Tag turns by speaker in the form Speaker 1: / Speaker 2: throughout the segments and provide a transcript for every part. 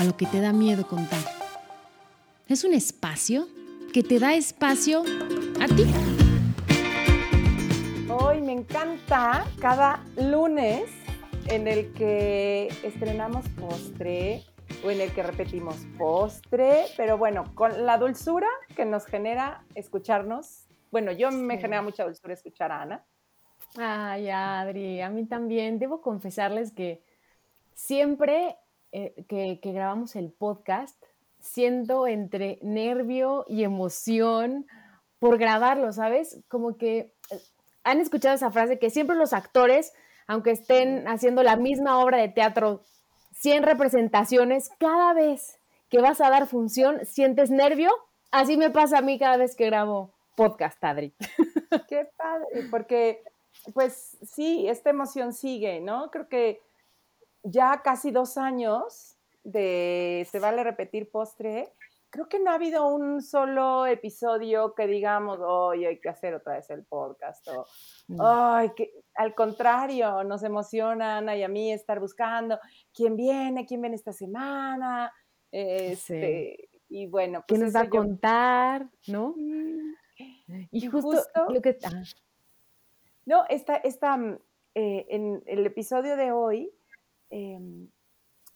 Speaker 1: a lo que te da miedo contar. Es un espacio que te da espacio a ti.
Speaker 2: Hoy me encanta cada lunes en el que estrenamos postre o en el que repetimos postre, pero bueno, con la dulzura que nos genera escucharnos. Bueno, yo me genera mucha dulzura escuchar a Ana.
Speaker 3: Ay, Adri, a mí también. Debo confesarles que siempre eh, que, que grabamos el podcast, siento entre nervio y emoción por grabarlo, ¿sabes? Como que eh, han escuchado esa frase que siempre los actores, aunque estén haciendo la misma obra de teatro 100 representaciones, cada vez que vas a dar función, sientes nervio. Así me pasa a mí cada vez que grabo podcast, Adri.
Speaker 2: Qué padre, porque pues sí, esta emoción sigue, ¿no? Creo que ya casi dos años de Se vale repetir postre, creo que no ha habido un solo episodio que digamos, hoy hay que hacer otra vez el podcast, o ay, que al contrario, nos emociona Ana y a mí estar buscando quién viene, quién viene esta semana, este, y bueno,
Speaker 3: pues ¿quién nos va a contar, no?
Speaker 2: Y, justo, lo que ah. No, esta, esta mm, eh, en el episodio de hoy, em,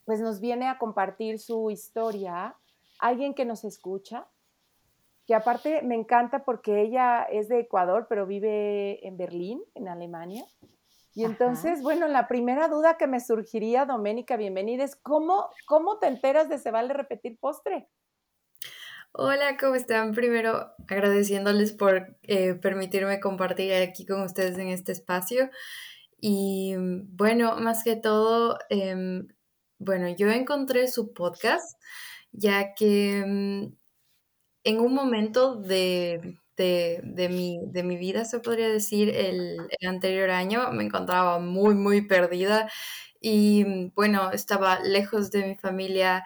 Speaker 2: pues nos viene a compartir su historia alguien que nos escucha, que aparte me encanta porque ella es de Ecuador, pero vive en Berlín, en Alemania. Y entonces, bueno, la primera duda que me surgiría, Doménica, bienvenida, es ¿cómo, cómo te enteras de se vale repetir postre?
Speaker 4: Hola, ¿cómo están? Primero agradeciéndoles por eh, permitirme compartir aquí con ustedes en este espacio. Y bueno, más que todo, em, bueno, yo encontré su podcast ya que mm, en un momento de, mi, de mi vida, se podría decir, el, el anterior año me encontraba muy, muy perdida y mm, bueno, estaba lejos de mi familia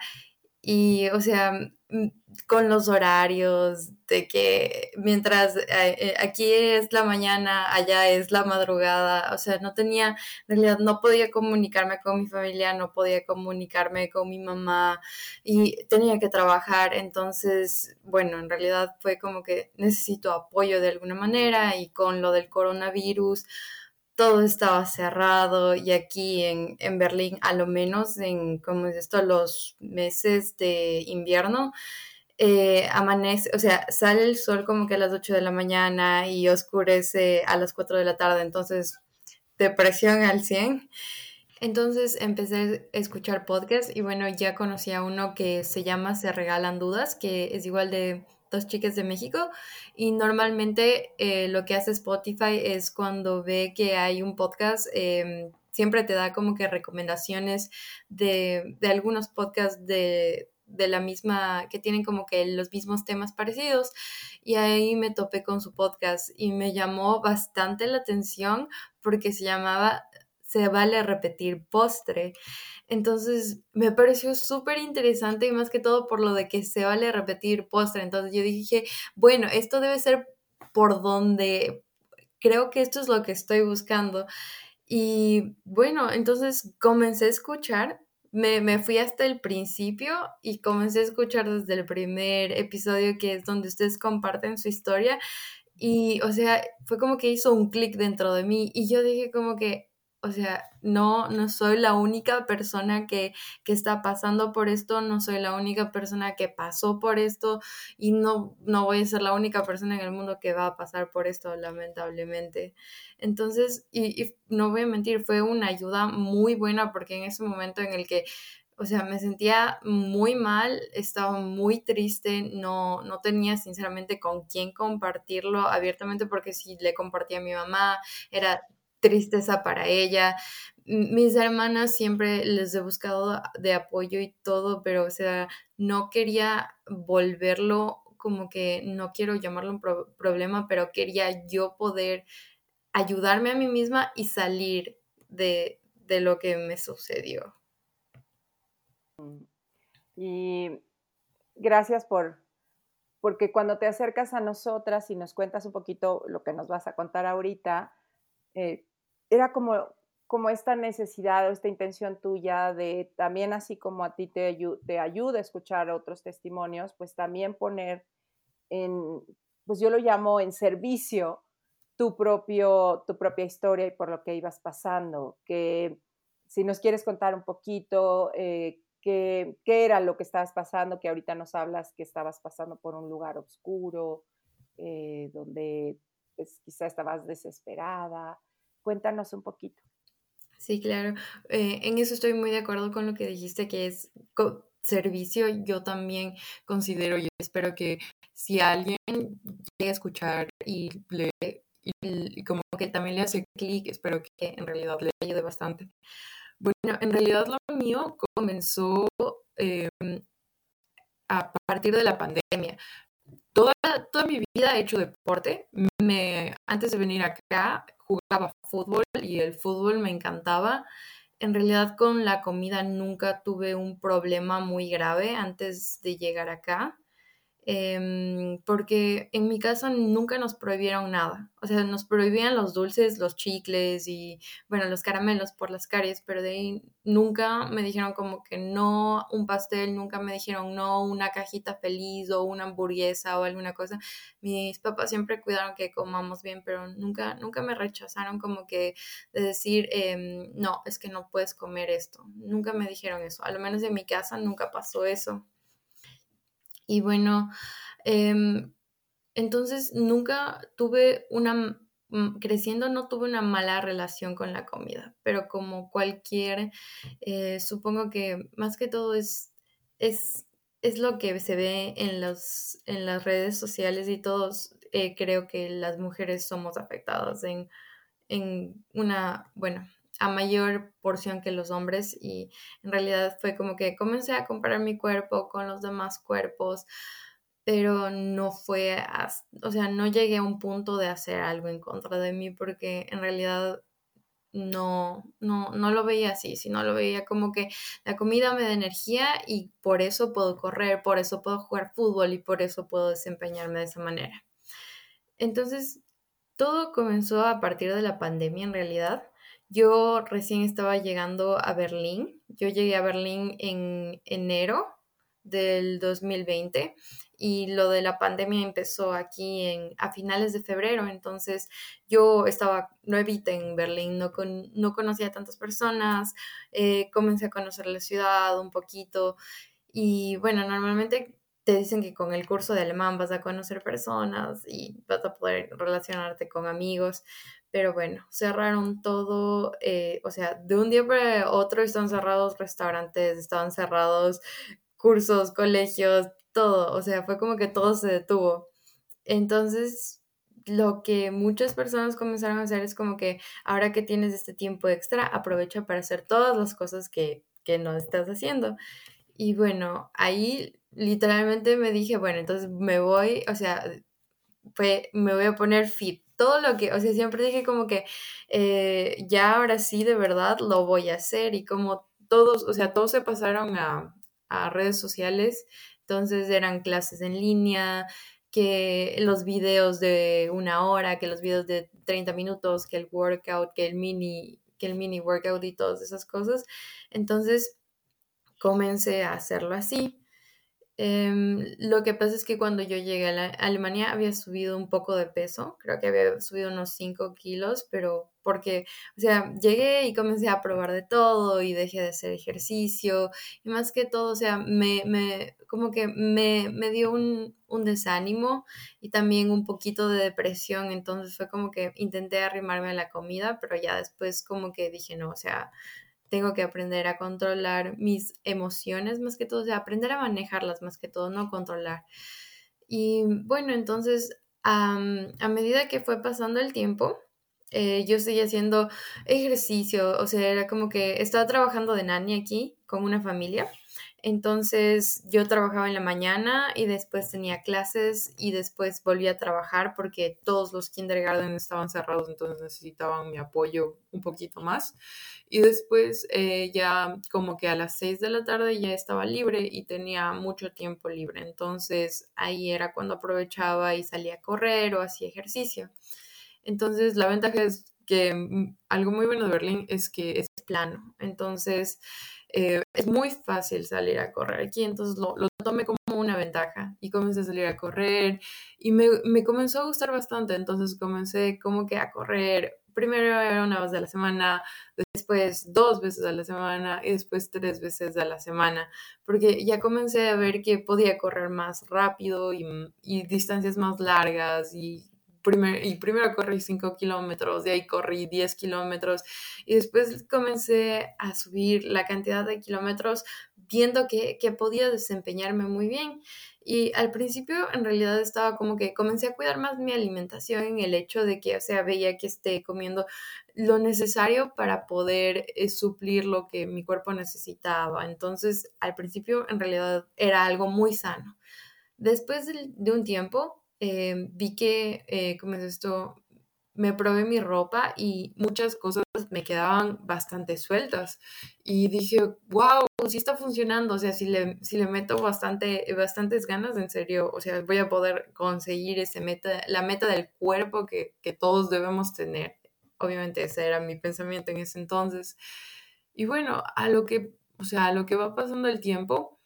Speaker 4: y, o sea, Mm, con los horarios, de que mientras eh, eh, aquí es la mañana, allá es la madrugada, o sea, no tenía, en realidad no podía comunicarme con mi familia, no podía comunicarme con mi mamá y tenía que trabajar, entonces, bueno, en realidad fue como que necesito apoyo de alguna manera y con lo del coronavirus todo estaba cerrado y aquí en, Berlín, a lo menos en, como es esto, los meses de invierno, eh, amanece, o sea, sale el sol como que a las 8 de la mañana y oscurece a las 4 de la tarde, entonces depresión al 100. Entonces empecé a escuchar podcast y bueno, ya conocí a uno que se llama Se Regalan Dudas, que es igual de dos chicas de México y normalmente eh, lo que hace Spotify es cuando ve que hay un podcast, em, siempre te da como que recomendaciones de, algunos podcasts de, de la misma, que tienen como que los mismos temas parecidos. Y ahí me topé con su podcast y me llamó bastante la atención porque se llamaba Se vale repetir postre. Entonces me pareció súper interesante y más que todo por lo de que se vale repetir postre. Entonces yo dije, bueno, esto debe ser por donde creo que esto es lo que estoy buscando. Y bueno, entonces comencé a escuchar, me, me, fui hasta el principio y comencé a escuchar desde el primer episodio que es donde ustedes comparten su historia. Y, o sea, fue como que hizo un clic dentro de mí y yo dije como que, o sea, no, no soy la única persona que, que, está pasando por esto, no soy la única persona que pasó por esto y no, no voy a ser la única persona en el mundo que va a pasar por esto, lamentablemente. Entonces, y, y no voy a mentir, fue una ayuda muy buena porque en ese momento en el que o sea, me sentía muy mal, estaba muy triste, no, no tenía sinceramente con quién compartirlo abiertamente porque si le compartía a mi mamá, era tristeza para ella. mis hermanas siempre les he buscado de apoyo y todo, pero o sea, no quería volverlo como que, no quiero llamarlo un problema, pero quería yo poder ayudarme a mí misma y salir de, de lo que me sucedió.
Speaker 2: Y gracias por, porque cuando te acercas a nosotras y nos cuentas un poquito lo que nos vas a contar ahorita, eh, era como, como esta necesidad o esta intención tuya de también así como a ti te, ayuda a escuchar otros testimonios, pues también poner en, pues yo lo llamo en servicio tu, propio, tu propia historia y por lo que ibas pasando, que si nos quieres contar un poquito eh, qué, era lo que estabas pasando, que ahorita nos hablas que estabas pasando por un lugar oscuro, eh, donde pues, quizá estabas desesperada. Cuéntanos un poquito.
Speaker 4: Sí, claro. Eh, en eso estoy muy de acuerdo con lo que dijiste, que es servicio. Yo también considero y espero que si alguien llega a escuchar y le y, como que también le hace clic, espero que en realidad le ayude bastante. Bueno, en realidad lo mío comenzó em, a partir de la pandemia. Mi vida he hecho deporte. Me, antes de venir acá jugaba fútbol y el fútbol me encantaba. En realidad con la comida nunca tuve un problema muy grave antes de llegar acá. Em, porque en mi casa nunca nos prohibieron nada. O sea, nos prohibían los dulces, los chicles y, bueno, los caramelos por las caries, pero de ahí nunca me dijeron como que no un pastel, nunca me dijeron no una cajita feliz o una hamburguesa o alguna cosa. Mis papás siempre cuidaron que comamos bien, pero nunca, nunca me rechazaron como que de decir, em, no, es que no puedes comer esto. Nunca me dijeron eso. A lo menos en mi casa nunca pasó eso. Y bueno, em, entonces nunca tuve una, creciendo no tuve una mala relación con la comida, pero como cualquier, eh, supongo que más que todo es, es, es lo que se ve en, los, en las redes sociales y todos eh, creo que las mujeres somos afectadas en, en una, bueno, a mayor porción que los hombres y en realidad fue como que comencé a comparar mi cuerpo con los demás cuerpos, pero no fue, o sea, no llegué a un punto de hacer algo en contra de mí porque en realidad no, no, no lo veía así, sino lo veía como que la comida me da energía y por eso puedo correr, por eso puedo jugar fútbol y por eso puedo desempeñarme de esa manera. Entonces, todo comenzó a partir de la pandemia en realidad. Yo recién estaba llegando a Berlín. Yo llegué a Berlín en enero del 2020 y lo de la pandemia empezó aquí en, a finales de febrero. Entonces yo estaba nuevita en Berlín, no, con, no conocía a tantas personas, eh, comencé a conocer la ciudad un poquito y bueno, normalmente te dicen que con el curso de alemán vas a conocer personas y vas a poder relacionarte con amigos, pero bueno, cerraron todo, eh, o sea, de un día para otro están cerrados restaurantes, estaban cerrados cursos, colegios, todo, o sea, fue como que todo se detuvo. Entonces, lo que muchas personas comenzaron a hacer es como que ahora que tienes este tiempo extra, aprovecha para hacer todas las cosas que, que no estás haciendo. Y bueno, ahí literalmente me dije, bueno, entonces me voy, o sea, fue, me voy a poner fit todo lo que, o sea, siempre dije como que eh, ya ahora sí de verdad lo voy a hacer y como todos, o sea, todos se pasaron a, redes sociales, entonces eran clases en línea, que los videos de una hora, que los videos de 30 minutos, que el workout, que el mini, que el mini workout y todas esas cosas. Entonces comencé a hacerlo así. Em, lo que pasa es que cuando yo llegué a, Alemania había subido un poco de peso, creo que había subido unos 5 kilos, pero porque, o sea, llegué y comencé a probar de todo y dejé de hacer ejercicio y más que todo, o sea, me, me como que me, me dio un, un, desánimo y también un poquito de depresión, entonces fue como que intenté arrimarme a la comida, pero ya después como que dije, no, o sea, tengo que aprender a controlar mis emociones más que todo, o sea, aprender a manejarlas más que todo, no controlar. Y bueno, entonces, a medida que fue pasando el tiempo, eh, yo seguía haciendo ejercicio, o sea, era como que estaba trabajando de nani aquí con una familia. Entonces yo trabajaba en la mañana y después tenía clases y después volví a trabajar porque todos los kindergarten estaban cerrados, entonces necesitaban mi apoyo un poquito más. Y después eh, ya como que a las 6 de la tarde ya estaba libre y tenía mucho tiempo libre. Entonces ahí era cuando aprovechaba y salía a correr o hacía ejercicio. Entonces la ventaja es que mm, algo muy bueno de Berlín es que es plano. Entonces eh, es muy fácil salir a correr aquí, entonces lo, lo, tomé como una ventaja y comencé a salir a correr y me, me, comenzó a gustar bastante, entonces comencé como que a correr, primero era una vez a la semana, después dos veces a la semana y después tres veces a la semana, porque ya comencé a ver que podía correr más rápido y, y distancias más largas y y primero corrí 5 kilómetros, de ahí corrí 10 kilómetros y después comencé a subir la cantidad de kilómetros viendo que, que podía desempeñarme muy bien. Y al principio en realidad estaba como que comencé a cuidar más mi alimentación en el hecho de que, o sea, veía que esté comiendo lo necesario para poder eh, suplir lo que mi cuerpo necesitaba. Entonces, al principio en realidad era algo muy sano. Después de un tiempo, eh, vi que, eh, como es esto, me probé mi ropa y muchas cosas me quedaban bastante sueltas. Y dije, wow, sí está funcionando. O sea, si le, si le meto bastante, bastantes ganas, en serio, o sea, voy a poder conseguir ese meta, la meta del cuerpo que, que todos debemos tener. Obviamente ese era mi pensamiento en ese entonces. Y bueno, a lo que, o sea, a lo que va pasando el tiempo,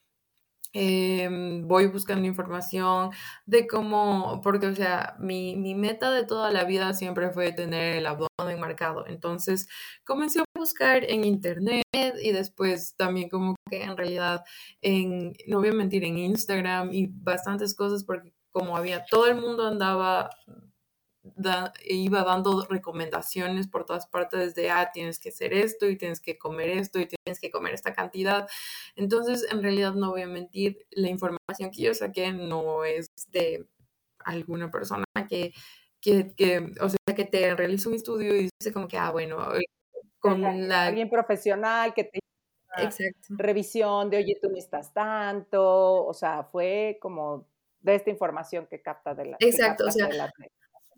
Speaker 4: Em, voy buscando información de cómo, porque, o sea, mi, mi, meta de toda la vida siempre fue tener el abdomen marcado. Entonces, comencé a buscar en internet y después también como que en realidad, en, no voy a mentir, en Instagram y bastantes cosas porque como había, todo el mundo andaba iba dando recomendaciones por todas partes de, ah, tienes que hacer esto y tienes que comer esto y tienes que comer esta cantidad. Entonces, en realidad, no voy a mentir, la información que yo saqué no es de alguna persona que, que, que o sea, que te realiza un estudio y dice como que, ah, bueno,
Speaker 2: con la... Alguien profesional que te... Exacto. Revisión de, oye, tú no estás tanto, o sea, fue como de esta información que capta de la...
Speaker 4: Exacto, o sea,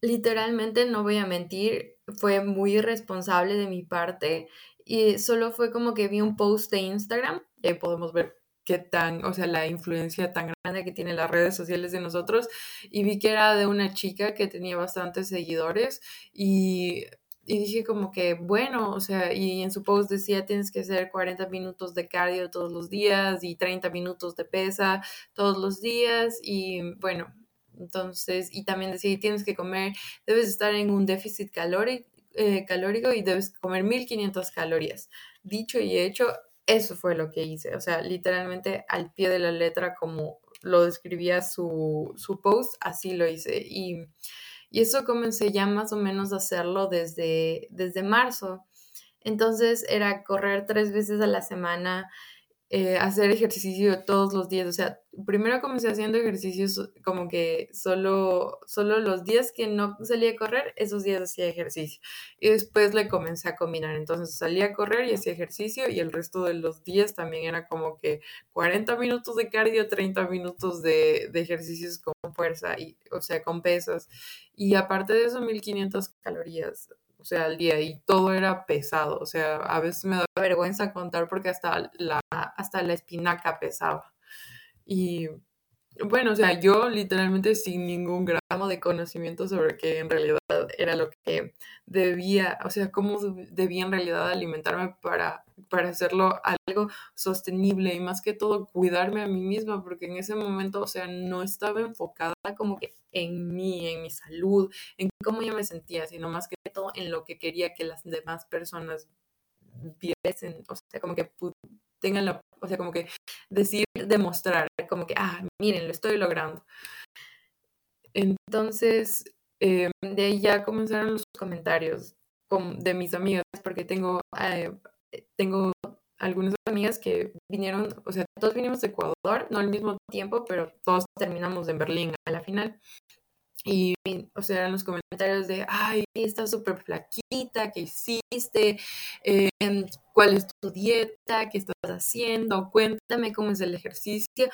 Speaker 4: literalmente, no voy a mentir, fue muy irresponsable de mi parte y solo fue como que vi un post de Instagram y podemos ver qué tan, o sea, la influencia tan grande que tienen las redes sociales de nosotros y vi que era de una chica que tenía bastantes seguidores y, y dije como que, bueno, o sea, y en su post decía tienes que hacer 40 minutos de cardio todos los días y 30 minutos de pesa todos los días y bueno, entonces, y también decía, tienes que comer, debes estar en un déficit calórico, eh, calórico y debes comer 1500 calorías. Dicho y hecho, eso fue lo que hice. O sea, literalmente al pie de la letra, como lo describía su, su post, así lo hice. Y, y, eso comencé ya más o menos a hacerlo desde, desde marzo. Entonces era correr tres veces a la semana, eh, hacer ejercicio todos los días. O sea, primero comencé haciendo ejercicios como que solo, solo los días que no salía a correr, esos días hacía ejercicio. Y después le comencé a combinar. Entonces salía a correr y hacía ejercicio y el resto de los días también era como que 40 minutos de cardio, 30 minutos de, de ejercicios con fuerza, y, o sea, con pesas. Y aparte de eso, 1500 calorías o sea, al día y todo era pesado, o sea, a veces me da vergüenza contar porque hasta la, hasta la espinaca pesaba. Y bueno, o sea, yo literalmente sin ningún gramo de conocimiento sobre qué en realidad era lo que debía, o sea, cómo debía en realidad alimentarme para, para hacerlo algo sostenible y más que todo cuidarme a mí misma, porque en ese momento, o sea, no estaba enfocada como que en mí, en mi salud, en cómo yo me sentía, sino más que todo en lo que quería que las demás personas viesen, o sea, como que tengan la, o sea, como que decir, demostrar, como que, ah, miren, lo estoy logrando. Entonces, em, de ahí ya comenzaron los comentarios de mis amigas, porque tengo, eh, tengo algunas amigas que vinieron, o sea, todos vinimos de Ecuador, no al mismo tiempo, pero todos terminamos en Berlín a la final. y, o sea, eran los comentarios de, ay, estás súper flaquita, ¿qué hiciste? Em, ¿Cuál es tu dieta? ¿Qué estás haciendo? Cuéntame cómo es el ejercicio.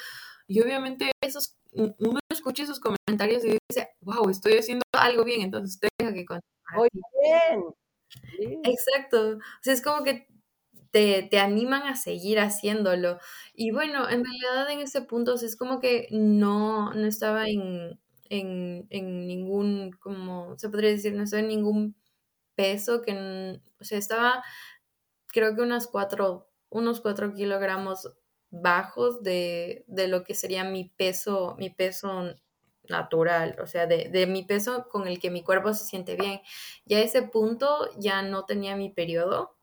Speaker 4: Y obviamente esos, uno escucha esos comentarios y dice, wow, estoy haciendo algo bien, entonces tengo que continuar.
Speaker 2: Muy bien.
Speaker 4: Exacto. O sea, es como que te, te, animan a seguir haciéndolo. Y bueno, en realidad en ese punto es como que no, no estaba en, en, en, ningún, como se podría decir, no estaba en ningún peso, que, o sea, estaba creo que unas cuatro, unos cuatro kilogramos bajos de, de, lo que sería mi peso, mi peso natural, o sea, de, de, mi peso con el que mi cuerpo se siente bien. Y a ese punto ya no tenía mi periodo,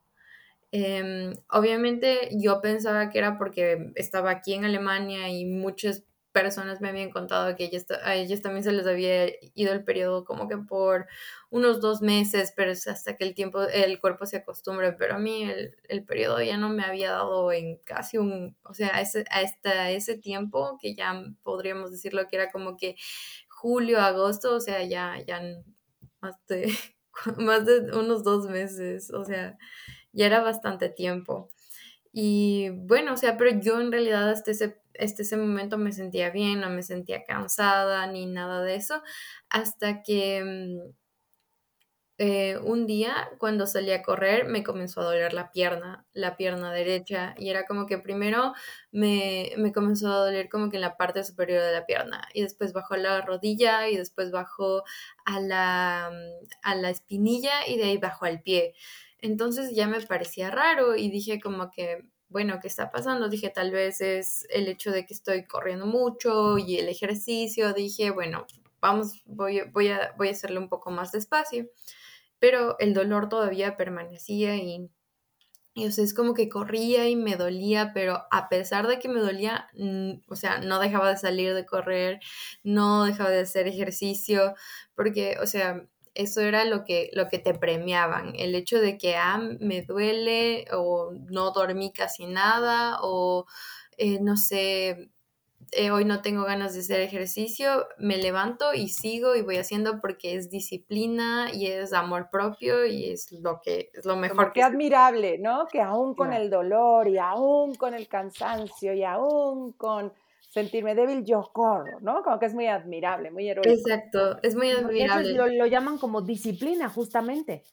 Speaker 4: Em, obviamente yo pensaba que era porque estaba aquí en Alemania y muchas personas me habían contado que a ellas también se les había ido el periodo como que por unos dos meses, pero es hasta que el tiempo, el cuerpo se acostumbre, pero a mí el, el periodo ya no me había dado en casi un, o sea, ese, hasta ese tiempo que ya podríamos decirlo que era como que julio, agosto, o sea, ya, ya más de, más de unos dos meses, o sea, ya era bastante tiempo. Y bueno, o sea, pero yo en realidad hasta ese, ese momento me sentía bien, no me sentía cansada ni nada de eso, hasta que mm, eh, un día cuando salí a correr me comenzó a doler la pierna, la pierna derecha, y era como que primero me, me comenzó a doler como que en la parte superior de la pierna, y después bajó la rodilla, y después bajó a la, mm, a la espinilla, y de ahí bajó al pie. Entonces ya me parecía raro y dije como que, bueno, ¿qué está pasando? Dije, tal vez es el hecho de que estoy corriendo mucho y el ejercicio. Dije, bueno, vamos, voy, voy, a, voy a hacerlo un poco más despacio. Pero el dolor todavía permanecía y, y o sea, es como que corría y me dolía, pero a pesar de que me dolía, o sea, no dejaba de salir de correr, no dejaba de hacer ejercicio, porque, o sea, eso era lo que, lo que te premiaban, el hecho de que, ah, me duele o no dormí casi nada o eh, no sé, eh, hoy no tengo ganas de hacer ejercicio, me levanto y sigo y voy haciendo porque es disciplina y es amor propio y es lo que es lo mejor.
Speaker 2: que admirable, ¿no? Que aún con el dolor y aún con el cansancio y aún con sentirme débil, yo corro, ¿no? Como que es muy admirable, muy heroico.
Speaker 4: Exacto, es muy admirable.
Speaker 3: Lo, lo, llaman como disciplina, justamente,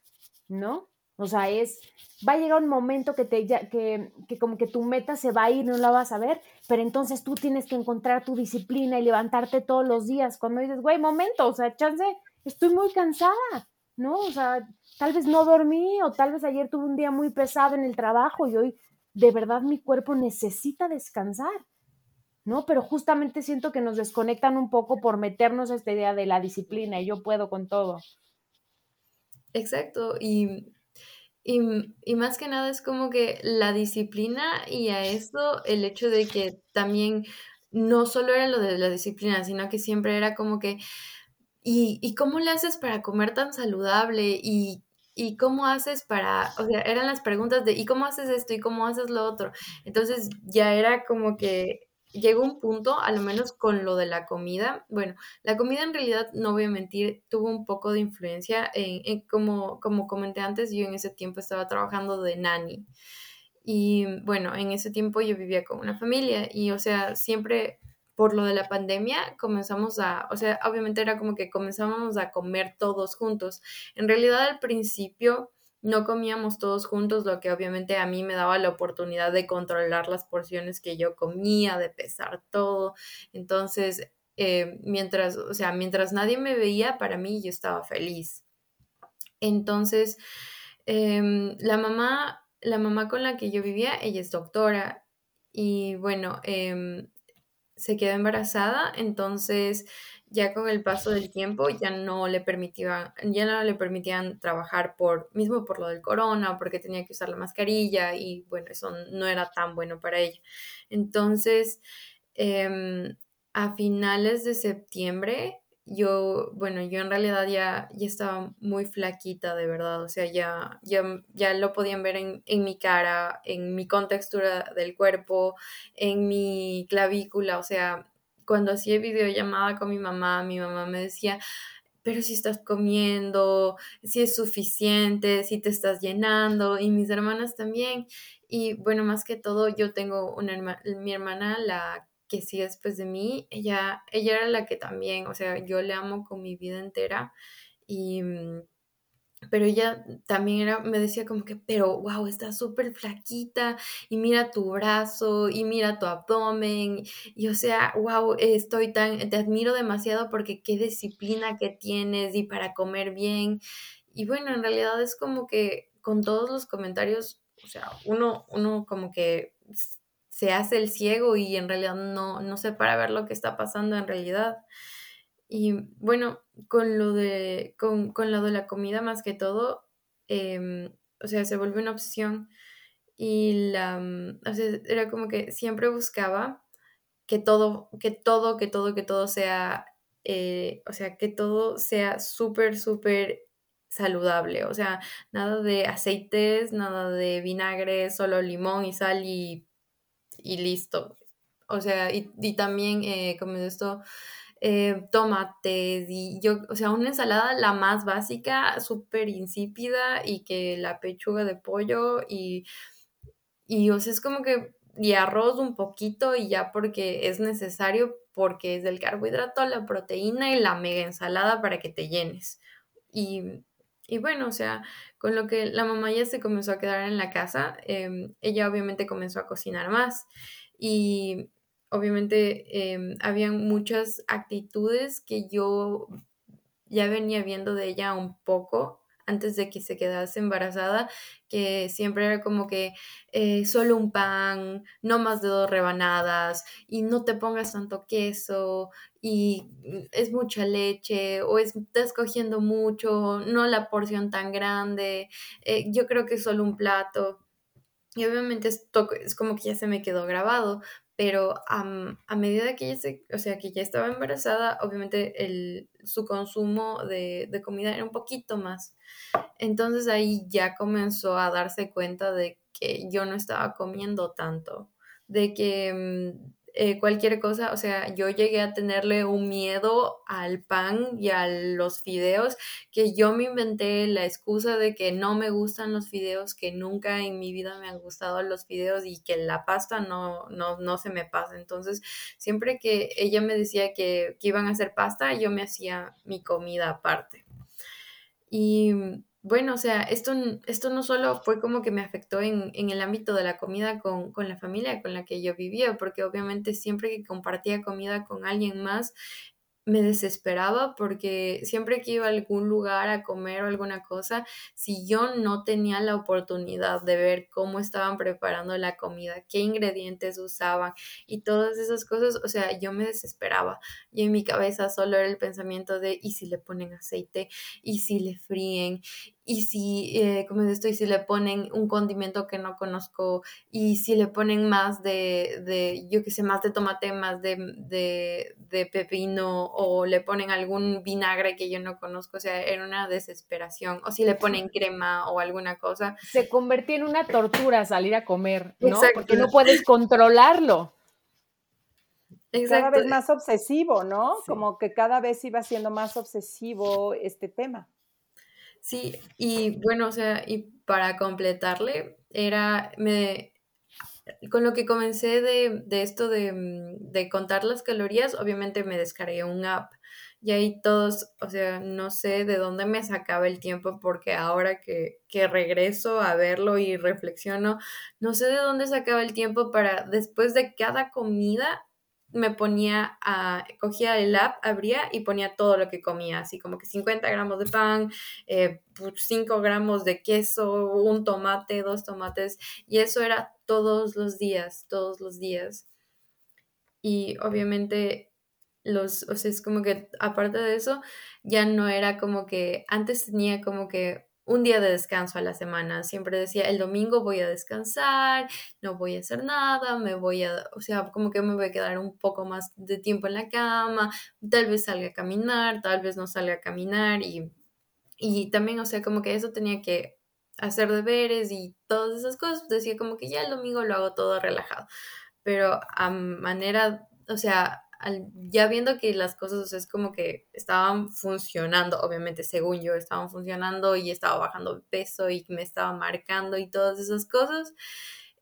Speaker 3: ¿no? O sea, es, va a llegar un momento que, te, que, que como que tu meta se va a ir, no la vas a ver, pero entonces tú tienes que encontrar tu disciplina y levantarte todos los días. Cuando dices, güey, momento, o sea, chance, estoy muy cansada, ¿no? O sea, tal vez no dormí o tal vez ayer tuve un día muy pesado en el trabajo y hoy de verdad mi cuerpo necesita descansar. ¿No? Pero justamente siento que nos desconectan un poco por meternos a esta idea de la disciplina y yo puedo con todo.
Speaker 4: Exacto, y, y, más que nada es como que la disciplina y a eso el hecho de que también no solo era lo de la disciplina, sino que siempre era como que, ¿y, y cómo le haces para comer tan saludable? ¿Y ¿y cómo haces para, o sea, eran las preguntas de, ¿y cómo haces esto? ¿Y cómo haces lo otro? Entonces ya era como que llegó un punto, a lo menos con lo de la comida. Bueno, la comida en realidad, no voy a mentir, tuvo un poco de influencia. En, como, como comenté antes, yo en ese tiempo estaba trabajando de nanny. Y bueno, en ese tiempo yo vivía con una familia y, o sea, siempre por lo de la pandemia comenzamos a, o sea, obviamente era como que comenzamos a comer todos juntos. En realidad al principio no comíamos todos juntos, lo que obviamente a mí me daba la oportunidad de controlar las porciones que yo comía, de pesar todo. Entonces, eh, mientras, o sea, mientras nadie me veía, para mí yo estaba feliz. Entonces, em, la mamá, la mamá con la que yo vivía, ella es doctora y bueno, em, se quedó embarazada, entonces ya con el paso del tiempo ya no le permitían, ya no le permitían trabajar por, mismo por lo del corona, porque tenía que usar la mascarilla y bueno, eso no era tan bueno para ella. Entonces, em, a finales de septiembre, yo, bueno, yo en realidad ya, ya estaba muy flaquita, de verdad, o sea, ya, ya, ya lo podían ver en, en mi cara, en mi contextura del cuerpo, en mi clavícula, o sea, cuando hacía videollamada con mi mamá, mi mamá me decía, pero si estás comiendo, si es suficiente, si te estás llenando, y mis hermanas también. Y bueno, más que todo, yo tengo una hermana, mi hermana, la que sí después de mí, ella, ella era la que también, o sea, yo le amo con mi vida entera y mm, pero ella también era, me decía como que, pero wow, estás súper flaquita y mira tu brazo y mira tu abdomen y o sea, wow, estoy tan, te admiro demasiado porque qué disciplina que tienes y para comer bien. Y bueno, en realidad es como que con todos los comentarios, o sea, uno, uno como que se hace el ciego y en realidad no, no se para ver lo que está pasando en realidad. Y bueno, con lo de, con, con lo de la comida más que todo, em, o sea, se volvió una obsesión y la, mm, o sea, era como que siempre buscaba que todo, que todo, que todo, que todo sea, eh, o sea, que todo sea súper, súper saludable, o sea, nada de aceites, nada de vinagre, solo limón y sal y, y listo. O sea, y, también, eh, como esto, eh, tomates y yo, o sea, una ensalada la más básica, súper insípida y que la pechuga de pollo y, y, o sea, es como que, y arroz un poquito y ya porque es necesario, porque es del carbohidrato, la proteína y la mega ensalada para que te llenes. Y, y bueno, o sea, con lo que la mamá ya se comenzó a quedar en la casa, em, ella obviamente comenzó a cocinar más. Y, obviamente eh, habían muchas actitudes que yo ya venía viendo de ella un poco antes de que se quedase embarazada, que siempre era como que eh, solo un pan, no más de dos rebanadas, y no te pongas tanto queso, y es mucha leche, o estás cogiendo mucho, no la porción tan grande, eh, yo creo que solo un plato. Y obviamente es como que ya se me quedó grabado, pero a medida que ella, se, o sea, que ya estaba embarazada, obviamente el, su consumo de, de, comida era un poquito más. Entonces ahí ya comenzó a darse cuenta de que yo no estaba comiendo tanto, de que mm, eh, cualquier cosa, o sea, yo llegué a tenerle un miedo al pan y a los fideos, que yo me inventé la excusa de que no me gustan los fideos, que nunca en mi vida me han gustado los fideos y que la pasta no, no, no se me pasa. Entonces, siempre que ella me decía que, que iban a hacer pasta, yo me hacía mi comida aparte. Y bueno, o sea, esto, esto no solo fue como que me afectó en, en el ámbito de la comida con, con, la familia con la que yo vivía, porque obviamente siempre que compartía comida con alguien más, me desesperaba porque siempre que iba a algún lugar a comer o alguna cosa, si yo no tenía la oportunidad de ver cómo estaban preparando la comida, qué ingredientes usaban y todas esas cosas, o sea, yo me desesperaba. Y en mi cabeza solo era el pensamiento de, ¿y si le ponen aceite? ¿Y si le fríen? Y si, eh, como esto, y si le ponen un condimento que no conozco, y si le ponen más de, de yo qué sé, más de tomate, más de, de, de, pepino, o le ponen algún vinagre que yo no conozco, o sea, era una desesperación, o si le ponen crema o alguna cosa.
Speaker 3: Se convertía en una tortura salir a comer, ¿no? Porque no puedes controlarlo.
Speaker 2: Cada vez más obsesivo, ¿no? Como que cada vez iba siendo más obsesivo este tema.
Speaker 4: Sí, y bueno, o sea, y para completarle, era, me, con lo que comencé de, de esto de, mm, de, contar las calorías, obviamente me descargué un app. Y ahí todos, o sea, no sé de dónde me sacaba el tiempo porque ahora que, que regreso a verlo y reflexiono, no sé de dónde sacaba el tiempo para después de cada comida me ponía a, cogía el app, abría y ponía todo lo que comía, así como que 50 gramos de pan, 5 eh, gramos de queso, un tomate, dos tomates, y eso era todos los días, todos los días. Y obviamente los, o sea, es como que aparte de eso, ya no era como que, antes tenía como que un día de descanso a la semana. Siempre decía, el domingo voy a descansar, no voy a hacer nada, me voy a, o sea, como que me voy a quedar un poco más de tiempo en la cama, tal vez salga a caminar, tal vez no salga a caminar y, y también, o sea, como que eso tenía que hacer deberes y todas esas cosas. Decía como que ya el domingo lo hago todo relajado, pero a manera, o sea, ya viendo que las cosas es como que estaban funcionando, obviamente según yo estaban funcionando y estaba bajando peso y me estaba marcando y todas esas cosas,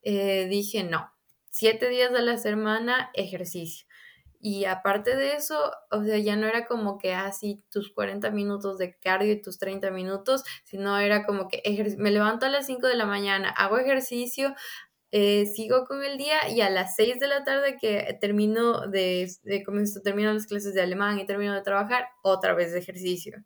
Speaker 4: eh, dije no, siete días de la semana ejercicio. Y aparte de eso, o sea, ya no era como que así ah, tus 40 minutos de cardio y tus 30 minutos, sino era como que me levanto a las 5 de la mañana, hago ejercicio, eh, sigo con el día y a las 6 de la tarde que termino de, de termino las clases de alemán y termino de trabajar, otra vez de ejercicio.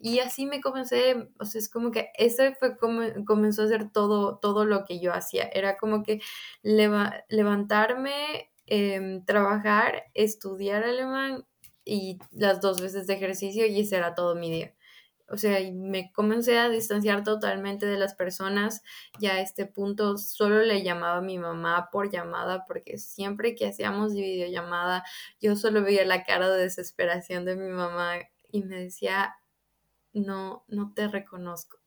Speaker 4: Y así me comencé, o sea, es como que ese fue como comenzó a hacer todo, todo lo que yo hacía. Era como que levantarme, em, trabajar, estudiar alemán y las dos veces de ejercicio y ese era todo mi día o sea, me comencé a distanciar totalmente de las personas. Ya a este punto solo le llamaba a mi mamá por llamada porque siempre que hacíamos videollamada yo solo veía la cara de desesperación de mi mamá y me decía, no, no te reconozco.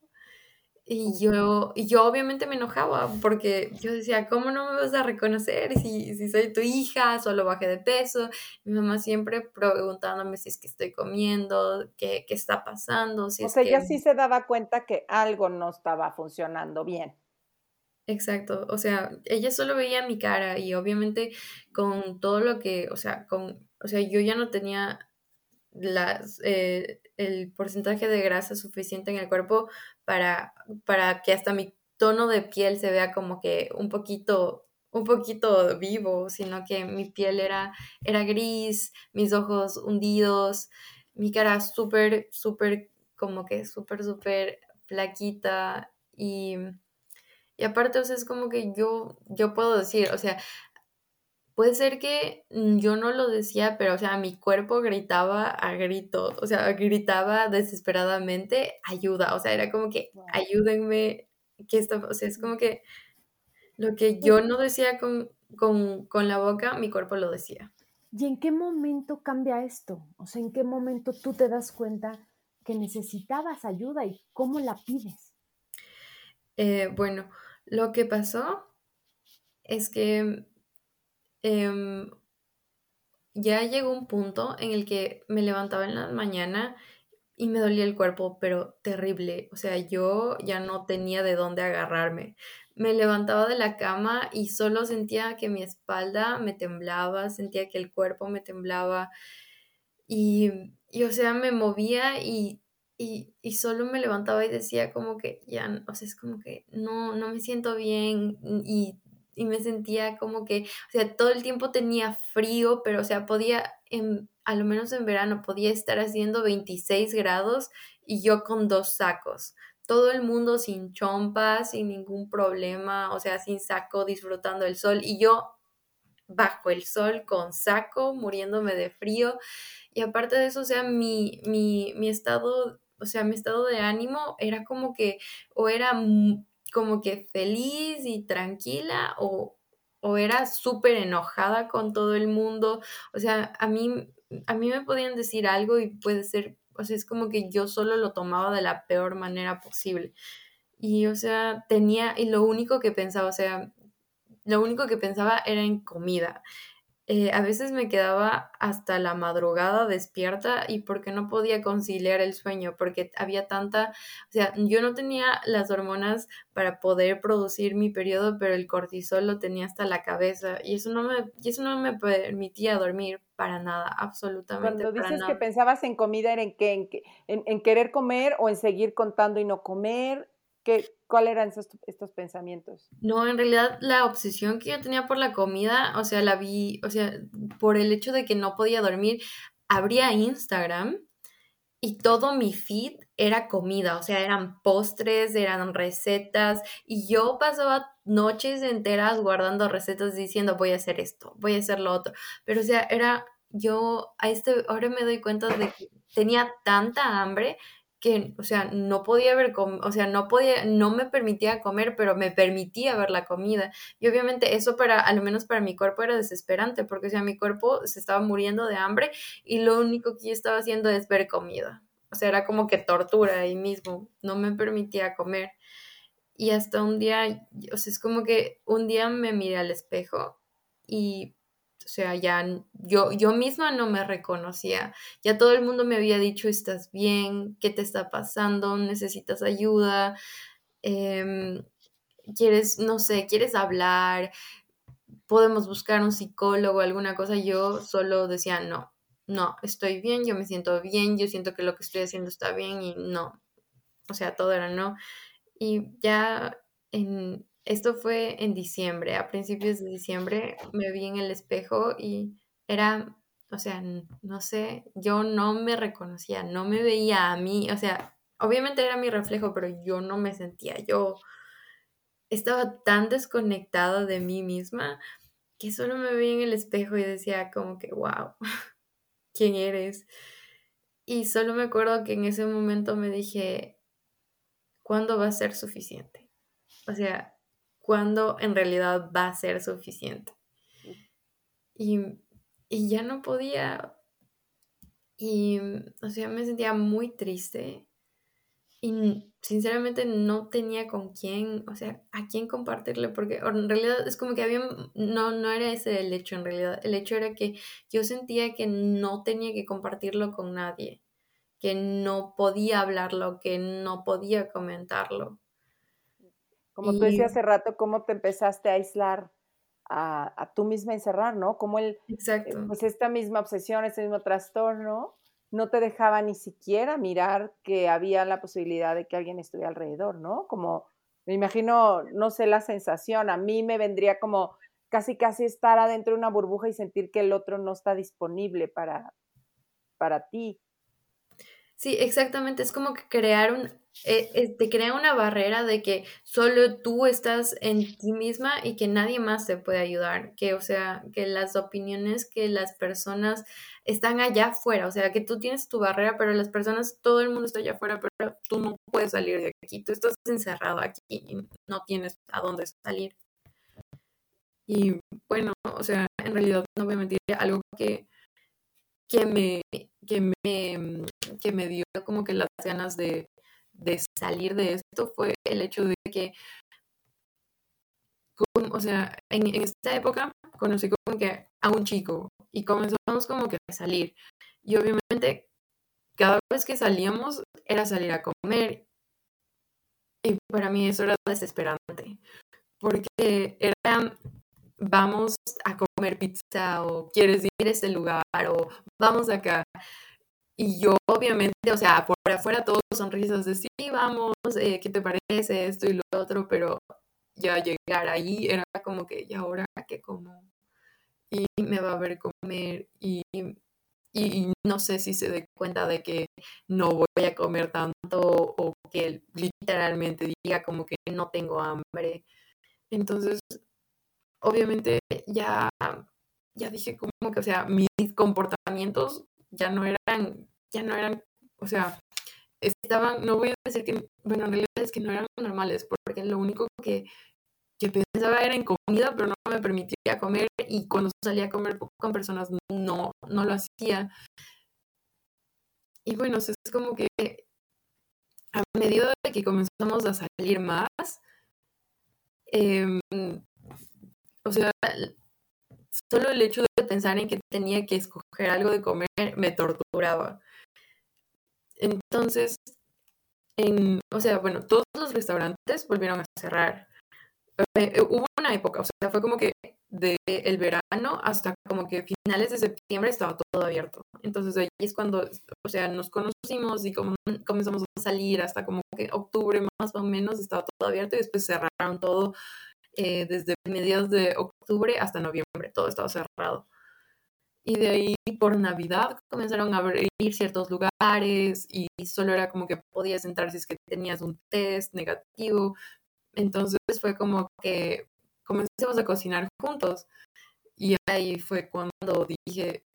Speaker 4: Y yo, y yo obviamente me enojaba porque yo decía, ¿cómo no me vas a reconocer si, si soy tu hija? Solo bajé de peso. Mi mamá siempre preguntándome si es que estoy comiendo, qué, qué está pasando. Si
Speaker 2: o sea, ella sí se daba cuenta que algo no estaba funcionando bien.
Speaker 4: Exacto, o sea, ella solo veía mi cara y obviamente con todo lo que, o sea, con, o sea, yo ya no tenía las, eh, el porcentaje de grasa suficiente en el cuerpo para, para que hasta mi tono de piel se vea como que un poquito, un poquito vivo, sino que mi piel era, era gris, mis ojos hundidos, mi cara súper, súper, como que súper, súper flaquita y, y aparte, o es como que yo, yo puedo decir, o sea, Puede ser que mm, yo no lo decía, pero o sea, mi cuerpo gritaba a grito, o sea, gritaba desesperadamente, ayuda, o sea, era como que ayúdenme, que esto, o sea, es como que lo que yo no decía con, con, con la boca, mi cuerpo lo decía.
Speaker 3: ¿Y en qué momento cambia esto? O sea, ¿en qué momento tú te das cuenta que necesitabas ayuda y cómo la pides?
Speaker 4: Eh, bueno, lo que pasó es que Em, ya llegó un punto en el que me levantaba en la mañana y me dolía el cuerpo, pero terrible. O sea, yo ya no tenía de dónde agarrarme. Me levantaba de la cama y solo sentía que mi espalda me temblaba, sentía que el cuerpo me temblaba y, y o sea, me movía y, y, y, solo me levantaba y decía como que ya, o sea, es como que no, no me siento bien y y me sentía como que, o sea, todo el tiempo tenía frío, pero, o sea, podía, en, a lo menos en verano, podía estar haciendo 26 grados y yo con dos sacos. Todo el mundo sin chompas, sin ningún problema, o sea, sin saco, disfrutando el sol y yo bajo el sol con saco, muriéndome de frío. Y aparte de eso, o sea, mi, mi, mi estado, o sea, mi estado de ánimo era como que, o era como que feliz y tranquila o, o era súper enojada con todo el mundo. O sea, a mí, a mí me podían decir algo y puede ser, o sea, es como que yo solo lo tomaba de la peor manera posible. Y, o sea, tenía, y lo único que pensaba, o sea, lo único que pensaba era en comida. Eh, a veces me quedaba hasta la madrugada despierta y porque no podía conciliar el sueño, porque había tanta, o sea, yo no tenía las hormonas para poder producir mi periodo, pero el cortisol lo tenía hasta la cabeza y eso no me, y eso no me permitía dormir para nada, absolutamente.
Speaker 2: Cuando dices que pensabas en comida, ¿era en qué? ¿En, en, querer comer o en seguir contando y no comer? ¿Qué, ¿Cuáles eran estos pensamientos?
Speaker 4: No, en realidad la obsesión que yo tenía por la comida, o sea, la vi, o sea, por el hecho de que no podía dormir, abría Instagram y todo mi feed era comida, o sea, eran postres, eran recetas y yo pasaba noches enteras guardando recetas diciendo voy a hacer esto, voy a hacer lo otro, pero o sea, era yo a este ahora me doy cuenta de que tenía tanta hambre o sea, no podía ver, o sea, no podía, no me permitía comer, pero me permitía ver la comida. Y obviamente eso para, al menos para mi cuerpo era desesperante, porque, o sea, mi cuerpo se estaba muriendo de hambre y lo único que yo estaba haciendo es ver comida. O sea, era como que tortura ahí mismo, no me permitía comer. Y hasta un día, o sea, es como que un día me miré al espejo y o sea, ya yo, yo misma no me reconocía. Ya todo el mundo me había dicho, estás bien, ¿qué te está pasando? ¿Necesitas ayuda? Em, ¿Quieres, no sé, quieres hablar? ¿Podemos buscar un psicólogo, alguna cosa? Yo solo decía, no, no, estoy bien, yo me siento bien, yo siento que lo que estoy haciendo está bien y no. O sea, todo era no. Y ya en, esto fue en diciembre, a principios de diciembre me vi en el espejo y era, o sea, no sé, yo no me reconocía, no me veía a mí, o sea, obviamente era mi reflejo, pero yo no me sentía, yo estaba tan desconectada de mí misma que solo me veía en el espejo y decía como que, wow, ¿quién eres? Y solo me acuerdo que en ese momento me dije, ¿cuándo va a ser suficiente? O sea, cuando en realidad va a ser suficiente. Y, ya no podía. Y, o sea, me sentía muy triste. Y sinceramente no tenía con quién, o sea, a quién compartirle, porque en realidad es como que había, no, no era ese el hecho en realidad, el hecho era que yo sentía que no tenía que compartirlo con nadie, que no podía hablarlo, que no podía comentarlo.
Speaker 2: Como tú decías hace rato, cómo te empezaste a aislar, a, a tú misma encerrar, ¿no? Como el, eh, Exacto. pues esta misma obsesión, este mismo trastorno, no te dejaba ni siquiera mirar que había la posibilidad de que alguien estuviera alrededor, ¿no? Como, me imagino, no sé la sensación, a mí me vendría como casi, casi estar adentro de una burbuja y sentir que el otro no está disponible para, para ti.
Speaker 4: Sí, exactamente, es como que crear un, eh, te crea una barrera de que solo tú estás en ti misma y que nadie más te puede ayudar, que o sea, que las opiniones que las personas están allá afuera, o sea, que tú tienes tu barrera, pero las personas, todo el mundo está allá afuera, pero tú no puedes salir de aquí, tú estás encerrado aquí y no tienes a dónde salir. Y bueno, o sea, en realidad no voy a mentir, algo que, que me, que me, que me dio como que las ganas de, de salir de esto fue el hecho de que, o sea, en, esta época conocí como que a un chico y comenzamos como que a salir. Y obviamente cada vez que salíamos era salir a comer. Y para mí eso era desesperante. Porque era, vamos a comer pizza o quieres ir a este lugar o vamos acá. Y yo obviamente, o sea, por afuera todos sonrisas de sí, vamos, eh, ¿qué te parece esto y lo otro? Pero ya llegar ahí era como que, ¿y ahora qué como? Y me va a ver comer y, y no sé si se dé cuenta de que no voy a comer tanto o que literalmente diga como que no tengo hambre. Entonces, obviamente ya, ya dije como que, o sea, mis comportamientos ya no eran, ya no eran, o sea, estaban, no voy a decir que, bueno, en realidad es que no eran normales, porque lo único que, que pensaba era en comida, pero no me permitía comer y cuando salía a comer con personas no, no lo hacía. Y bueno, es como que a medida de que comenzamos a salir más, em, o sea, solo el hecho de pensar en que tenía que escoger algo de comer me torturaba. Entonces, en, o sea, bueno, todos los restaurantes volvieron a cerrar. Eh, eh, hubo una época, o sea, fue como que de el verano hasta como que finales de septiembre estaba todo abierto. Entonces ahí es cuando, o sea, nos conocimos y como comenzamos a salir hasta como que octubre más o menos estaba todo abierto y después cerraron todo eh, desde mediados de octubre hasta noviembre, todo estaba cerrado. Y de ahí por Navidad comenzaron a abrir ciertos lugares y solo era como que podías entrar si es que tenías un test negativo. Entonces fue como que comenzamos a cocinar juntos. Y ahí fue cuando dije,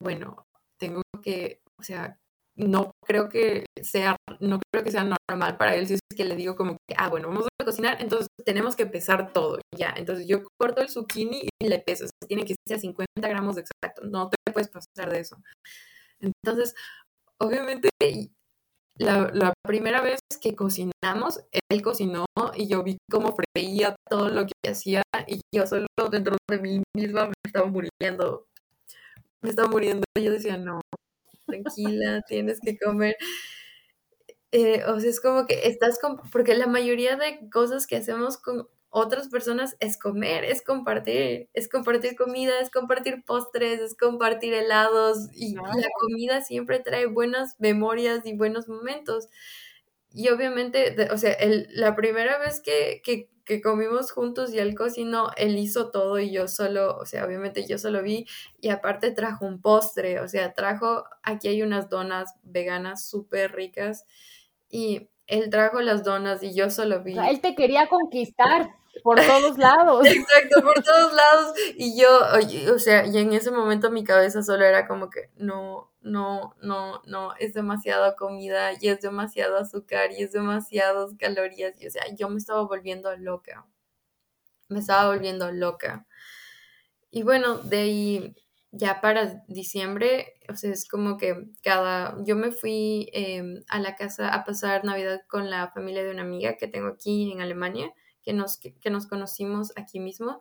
Speaker 4: bueno, tengo que, o sea, no creo que sea, no creo que sea normal para él si es que le digo como que, ah, bueno, vamos a cocinar, entonces tenemos que pesar todo, ya. Entonces yo corto el zucchini y le peso, tiene que ser 50 gramos exacto, no te puedes pasar de eso. Entonces, obviamente, la, la, primera vez que cocinamos, él cocinó y yo vi cómo freía todo lo que hacía y yo solo dentro de mí misma me estaba muriendo. Me estaba muriendo. Y yo decía, no, tranquila, tienes que comer. Eh, o sea, es como que estás con, porque la mayoría de cosas que hacemos con otras personas es comer, es compartir, es compartir comida, es compartir postres, es compartir helados y la comida siempre trae buenas memorias y buenos momentos. Y obviamente, o sea, el, la primera vez que, que, que, comimos juntos y él cocinó, él hizo todo y yo solo, o sea, obviamente yo solo vi y aparte trajo un postre, o sea, trajo, aquí hay unas donas veganas súper ricas y él trajo las donas y yo solo vi.
Speaker 3: él te quería conquistar por todos lados.
Speaker 4: Exacto, por todos lados. Y yo, o sea, y en ese momento mi cabeza solo era como que, no, no, no, no, es demasiada comida y es demasiado azúcar y es demasiadas calorías. Y o sea, yo me estaba volviendo loca. Me estaba volviendo loca. Y bueno, de ahí ya para diciembre, o sea, es como que cada, yo me fui em, a la casa a pasar Navidad con la familia de una amiga que tengo aquí en Alemania que nos, que, nos conocimos aquí mismo.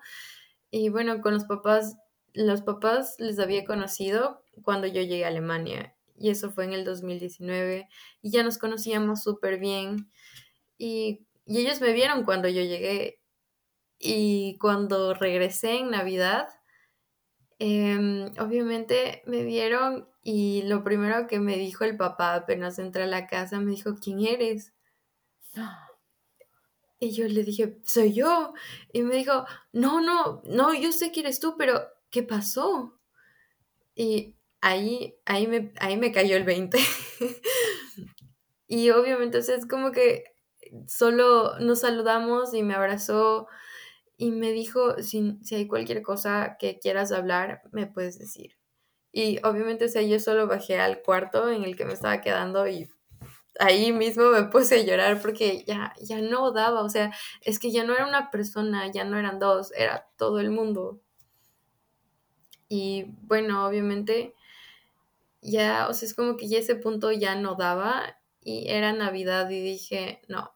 Speaker 4: Y bueno, con los papás, los papás les había conocido cuando yo llegué a Alemania y eso fue en el 2019 y ya nos conocíamos súper bien y, y, ellos me vieron cuando yo llegué y cuando regresé en Navidad, em, obviamente me vieron y lo primero que me dijo el papá apenas entré a la casa me dijo, ¿quién eres? Y yo le dije, soy yo. Y me dijo, no, no, no, yo sé que eres tú, pero ¿qué pasó? Y ahí, ahí, me, ahí me cayó el 20. y obviamente, es como que solo nos saludamos y me abrazó y me dijo, si, si hay cualquier cosa que quieras hablar, me puedes decir. Y obviamente, o yo solo bajé al cuarto en el que me estaba quedando y ahí mismo me puse a llorar porque ya, ya no daba, o sea, es que ya no era una persona, ya no eran dos, era todo el mundo. Y bueno, obviamente ya, o sea, es como que ya ese punto ya no daba y era Navidad y dije, no,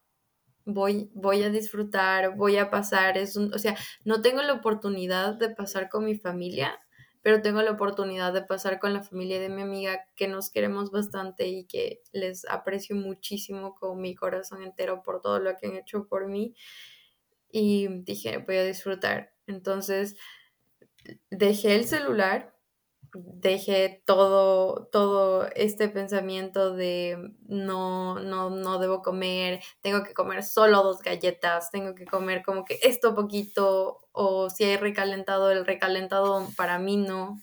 Speaker 4: voy, voy a disfrutar, voy a pasar, es un, o sea, no tengo la oportunidad de pasar con mi familia, pero tengo la oportunidad de pasar con la familia de mi amiga que nos queremos bastante y que les aprecio muchísimo con mi corazón entero por todo lo que han hecho por mí. Y dije, voy a disfrutar. Entonces, dejé el celular dejé todo, todo este pensamiento de no, no, no debo comer, tengo que comer solo dos galletas, tengo que comer como que esto poquito, o si hay recalentado, el recalentado para mí no.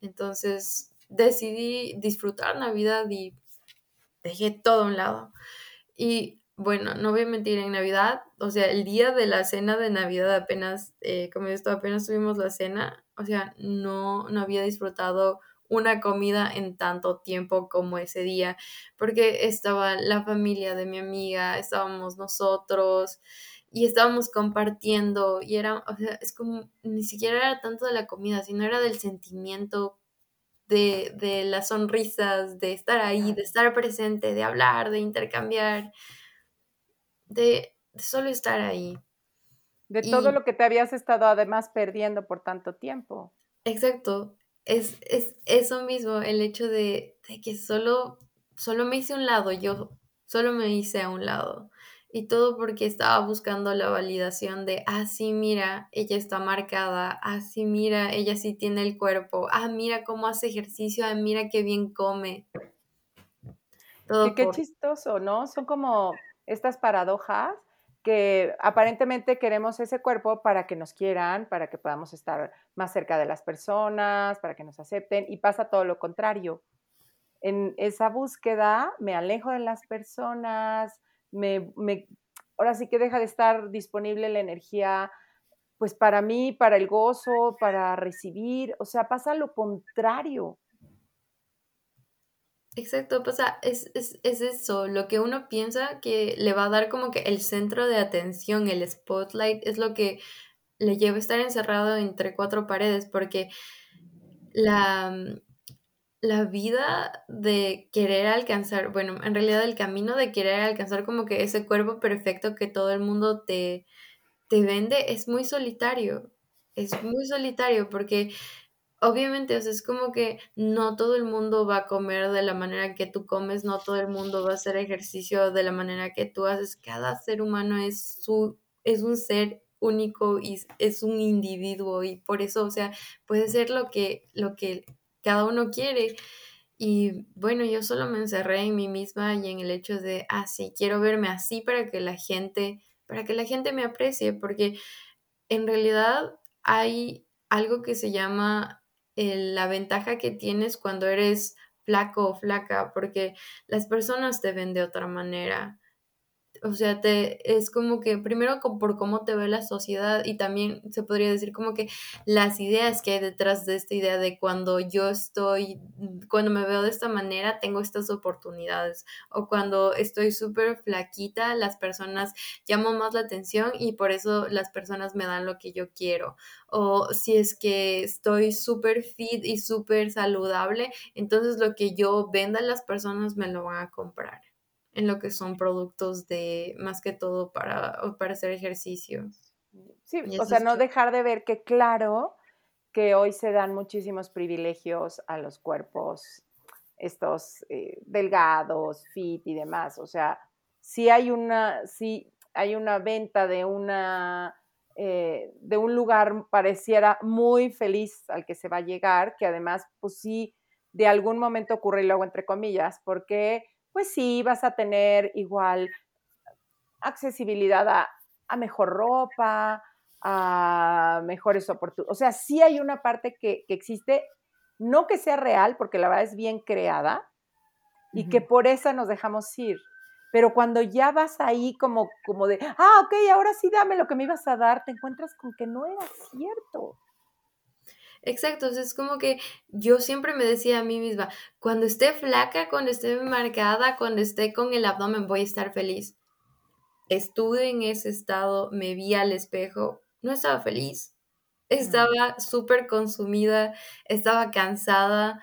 Speaker 4: Entonces decidí disfrutar Navidad y dejé todo a un lado. Y bueno, no voy a mentir, en Navidad, o sea, el día de la cena de Navidad apenas, eh, como apenas tuvimos la cena, o sea, no, no había disfrutado una comida en tanto tiempo como ese día, porque estaba la familia de mi amiga, estábamos nosotros y estábamos compartiendo y era, o sea, es como, ni siquiera era tanto de la comida, sino era del sentimiento de, de las sonrisas, de estar ahí, de estar presente, de hablar, de intercambiar de, solo estar ahí.
Speaker 2: De todo lo que te habías estado además perdiendo por tanto tiempo.
Speaker 4: Exacto. Es, es eso mismo, el hecho de, que solo, solo me hice un lado, yo solo me hice a un lado. Y todo porque estaba buscando la validación de, ah, sí, mira, ella está marcada, ah, sí, mira, ella sí tiene el cuerpo, ah, mira cómo hace ejercicio, ah, mira qué bien come.
Speaker 2: Todo qué chistoso, ¿no? Son como estas paradojas que aparentemente queremos ese cuerpo para que nos quieran, para que podamos estar más cerca de las personas, para que nos acepten, y pasa todo lo contrario. En esa búsqueda me alejo de las personas, me, ahora sí que deja de estar disponible la energía, pues para mí, para el gozo, para recibir, o sea, pasa lo contrario.
Speaker 4: Exacto, pasa, es, es, es, eso, lo que uno piensa que le va a dar como que el centro de atención, el spotlight, es lo que le lleva a estar encerrado entre cuatro paredes, porque la, mm, la vida de querer alcanzar, bueno, en realidad el camino de querer alcanzar como que ese cuerpo perfecto que todo el mundo te, te vende es muy solitario, es muy solitario porque obviamente, o sea, es como que no todo el mundo va a comer de la manera que tú comes, no todo el mundo va a hacer ejercicio de la manera que tú haces. Cada ser humano es, su, es un ser único y es un individuo y por eso, o sea, puede ser lo que, lo que cada uno quiere. Y bueno, yo solo me encerré en mí misma y en el hecho de, ah, sí, quiero verme así para que la gente, para que la gente me aprecie, porque en realidad hay algo que se llama la ventaja que tienes cuando eres flaco o flaca, porque las personas te ven de otra manera o sea, te, es como que primero por cómo te ve la sociedad y también se podría decir como que las ideas que hay detrás de esta idea de cuando yo estoy, cuando me veo de esta manera, tengo estas oportunidades o cuando estoy súper flaquita, las personas llaman más la atención y por eso las personas me dan lo que yo quiero o si es que estoy súper fit y súper saludable, entonces lo que yo venda a las personas me lo van a comprar en lo que son productos de más que todo para, para hacer ejercicio.
Speaker 2: Sí, o sea, no dejar de ver que claro que hoy se dan muchísimos privilegios a los cuerpos estos eh, delgados, fit y demás. O sea, si hay una, si hay una venta de una eh, de un lugar pareciera muy feliz al que se va a llegar, que además, pues sí, de algún momento ocurre y luego entre comillas, porque pues sí, vas a tener igual accesibilidad a, mejor ropa, a mejores oportunidades. O sea, sí hay una parte que, existe, no que sea real, porque la verdad es bien creada, y que por esa nos dejamos ir. Pero cuando ya vas ahí como, como de, ah, ok, ahora sí dame lo que me ibas a dar, te encuentras con que no era cierto.
Speaker 4: Exacto, es como que yo siempre me decía a mí misma, cuando esté flaca, cuando esté marcada, cuando esté con el abdomen, voy a estar feliz. Estuve en ese estado, me vi al espejo, no estaba feliz. Estaba súper consumida, estaba cansada,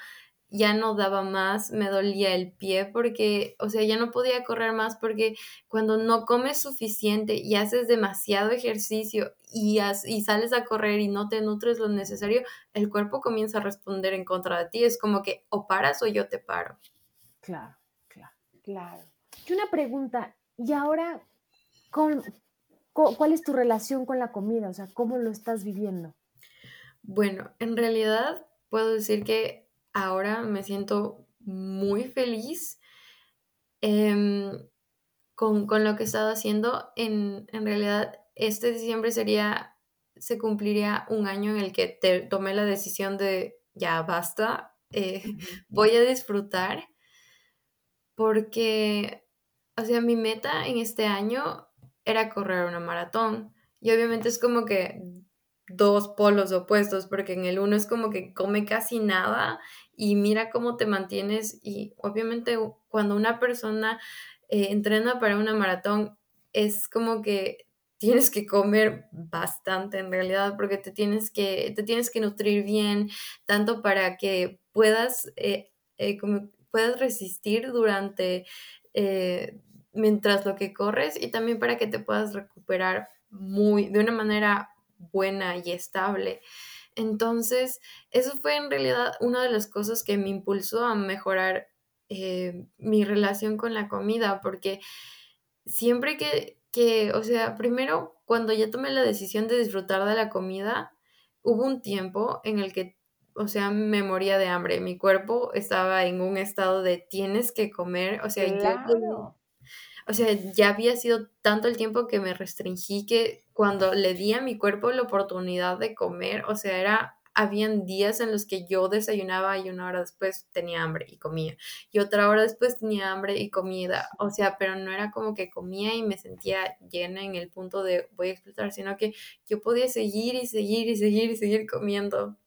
Speaker 4: ya no daba más, me dolía el pie porque, o sea, ya no podía correr más porque cuando no comes suficiente y haces demasiado ejercicio y, y sales a correr y no te nutres lo necesario, el cuerpo comienza a responder en contra de ti. Es como que o paras o yo te paro.
Speaker 3: Claro, claro, claro. Y una pregunta, ¿y ahora con, cuál es tu relación con la comida? O sea, ¿cómo lo estás viviendo?
Speaker 4: Bueno, en realidad puedo decir que ahora me siento muy feliz em, con, lo que he estado haciendo. En, realidad, este diciembre sería, se cumpliría un año en el que te, tomé la decisión de ya basta, eh, voy a disfrutar porque, o sea, mi meta en este año era correr una maratón. Y obviamente es como que dos polos opuestos, porque en el uno es como que come casi nada y mira cómo te mantienes y obviamente cuando una persona eh, entrena para una maratón es como que tienes que comer bastante en realidad porque te tienes que, te tienes que nutrir bien, tanto para que puedas, eh, eh, puedas resistir durante, mientras lo que corres y también para que te puedas recuperar muy, de una manera buena y estable. Entonces, eso fue en realidad una de las cosas que me impulsó a mejorar eh, mi relación con la comida, porque siempre que, que, o sea, primero, cuando ya tomé la decisión de disfrutar de la comida, hubo un tiempo en el que, o sea, me moría de hambre. Mi cuerpo estaba en un estado de tienes que comer, o sea, yo o sea, ya había sido tanto el tiempo que me restringí que cuando le di a mi cuerpo la oportunidad de comer, o sea, era, habían días en los que yo desayunaba y una hora después tenía hambre y comía, y otra hora después tenía hambre y comida, o sea, pero no era como que comía y me sentía llena en el punto de voy a explotar, sino que yo podía seguir y seguir y seguir y seguir comiendo,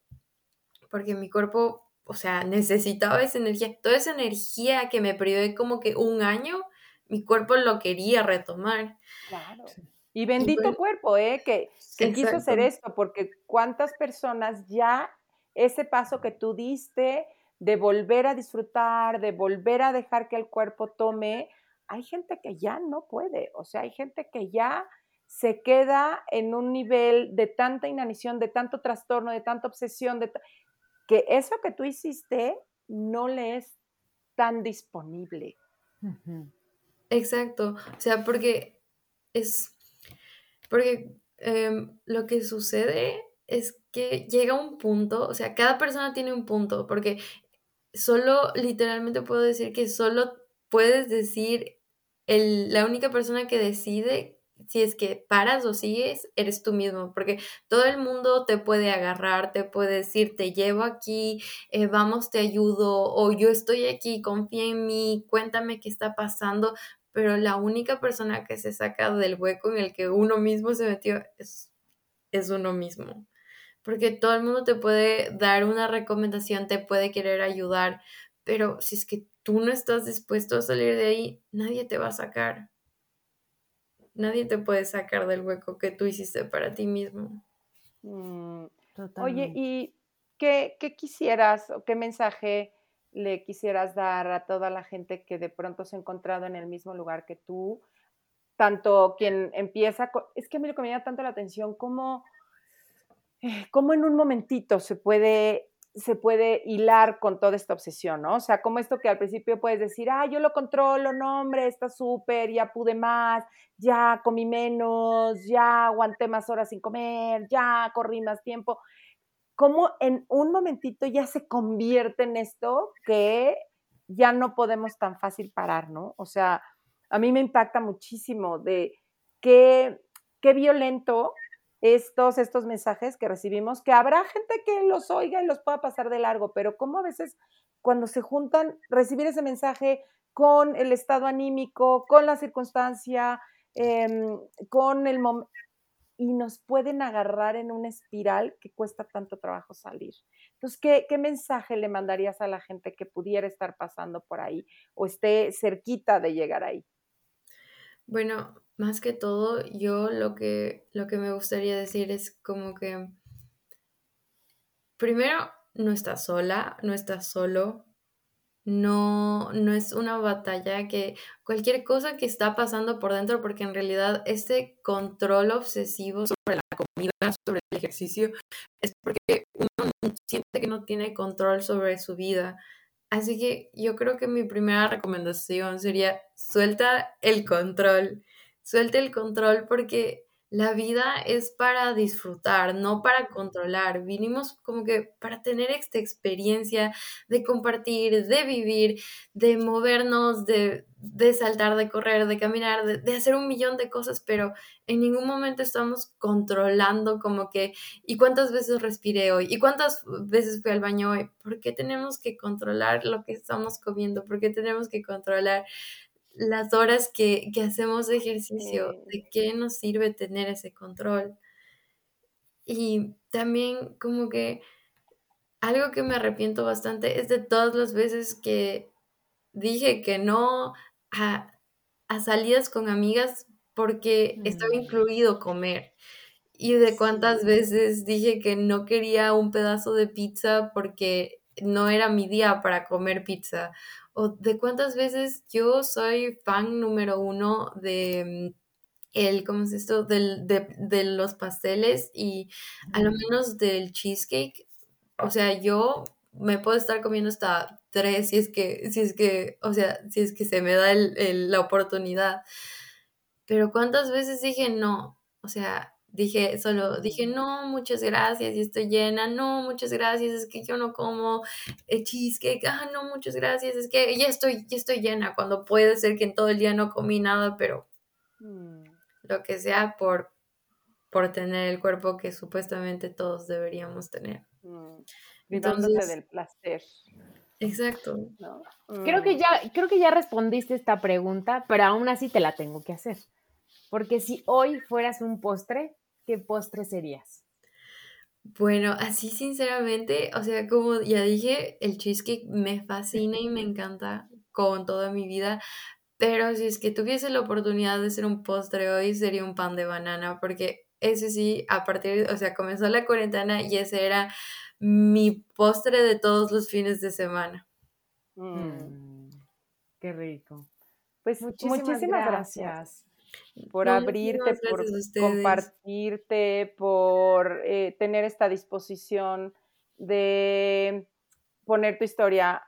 Speaker 4: porque mi cuerpo, o sea, necesitaba esa energía, toda esa energía que me privé como que un año mi cuerpo lo quería retomar.
Speaker 2: Claro. Y bendito cuerpo, ¿eh? Que, que quiso hacer esto, porque cuántas personas ya ese paso que tú diste de volver a disfrutar, de volver a dejar que el cuerpo tome, hay gente que ya no puede, o sea, hay gente que ya se queda en un nivel de tanta inanición, de tanto trastorno, de tanta obsesión, de que eso que tú hiciste no le es tan disponible.
Speaker 4: Exacto, o sea, porque es, porque em, lo que sucede es que llega un punto, o sea, cada persona tiene un punto, porque solo, literalmente puedo decir que solo puedes decir, el, la única persona que decide si es que paras o sigues, eres tú mismo, porque todo el mundo te puede agarrar, te puede decir, te llevo aquí, eh, vamos, te ayudo, o yo estoy aquí, confía en mí, cuéntame qué está pasando, pero la única persona que se saca del hueco en el que uno mismo se metió es, es uno mismo. Porque todo el mundo te puede dar una recomendación, te puede querer ayudar, pero si es que tú no estás dispuesto a salir de ahí, nadie te va a sacar nadie te puede sacar del hueco que tú hiciste para ti mismo.
Speaker 2: Mm, oye, ¿y qué, quisieras o qué mensaje le quisieras dar a toda la gente que de pronto se ha encontrado en el mismo lugar que tú? Tanto quien empieza, es que a mí lo que me llama tanto la atención, cómo, eh, cómo en un momentito se puede se puede hilar con toda esta obsesión, ¿no? O sea, como esto que al principio puedes decir, ah, yo lo controlo, no, hombre, está súper, ya pude más, ya comí menos, ya aguanté más horas sin comer, ya corrí más tiempo. Como en un momentito ya se convierte en esto que ya no podemos tan fácil parar, ¿no? O sea, a mí me impacta muchísimo de qué, qué violento estos, estos mensajes que recibimos, que habrá gente que los oiga y los pueda pasar de largo, pero como a veces cuando se juntan, recibir ese mensaje con el estado anímico, con la circunstancia, em, con el momento, y nos pueden agarrar en una espiral que cuesta tanto trabajo salir. Entonces, ¿qué, ¿qué, mensaje le mandarías a la gente que pudiera estar pasando por ahí o esté cerquita de llegar ahí?
Speaker 4: Bueno, más que todo, yo lo que, lo que me gustaría decir es como que, primero, no estás sola, no estás solo, no, no es una batalla que cualquier cosa que está pasando por dentro, porque en realidad este control obsesivo sobre la comida, sobre el ejercicio, es porque uno siente que no tiene control sobre su vida. Así que yo creo que mi primera recomendación sería suelta el control suelte el control porque la vida es para disfrutar, no para controlar. Vinimos como que para tener esta experiencia de compartir, de vivir, de movernos, de, saltar, de correr, de caminar, de, de, hacer un millón de cosas, pero en ningún momento estamos controlando como que, ¿y cuántas veces respiré hoy? ¿Y cuántas veces fui al baño hoy? ¿Por qué tenemos que controlar lo que estamos comiendo? ¿Por qué tenemos que controlar las horas que, hacemos de ejercicio, ¿de qué nos sirve tener ese control? Y también como que algo que me arrepiento bastante es de todas las veces que dije que no a, salidas con amigas porque estaba mm. incluido comer. Y de cuántas veces dije que no quería un pedazo de pizza porque no era mi día para comer pizza o de cuántas veces yo soy fan número uno de mm, el, ¿cómo es esto? Del, de, los pasteles y a lo menos del cheesecake. O sea, yo me puedo estar comiendo hasta tres si es que, si es que, o sea, si es que se me da la oportunidad. Pero cuántas veces dije no, o sea, Dije, solo dije, no, muchas gracias, y estoy llena, no, muchas gracias, es que yo no como el cheesecake, ah, no, muchas gracias, es que ya estoy, ya estoy llena, cuando puede ser que en todo el día no comí nada, pero mm. lo que sea por, por tener el cuerpo que supuestamente todos deberíamos tener.
Speaker 2: Mm. Entonces, del placer.
Speaker 4: Exacto.
Speaker 3: Creo que mm. ya, creo que ya respondiste esta pregunta, pero aún así te la tengo que hacer. Porque si hoy fueras un postre, ¿qué postre serías?
Speaker 4: Bueno, así sinceramente, o sea, como ya dije, el cheesecake me fascina y me encanta con toda mi vida, pero si es que tuviese la oportunidad de ser un postre hoy, sería un pan de banana, porque ese sí, a partir, o sea, comenzó la cuarentena y ese era mi postre de todos los fines de semana.
Speaker 3: Mm, qué rico.
Speaker 2: Pues muchísimas, gracias. Por abrirte, por compartirte, por eh, tener esta disposición de poner tu historia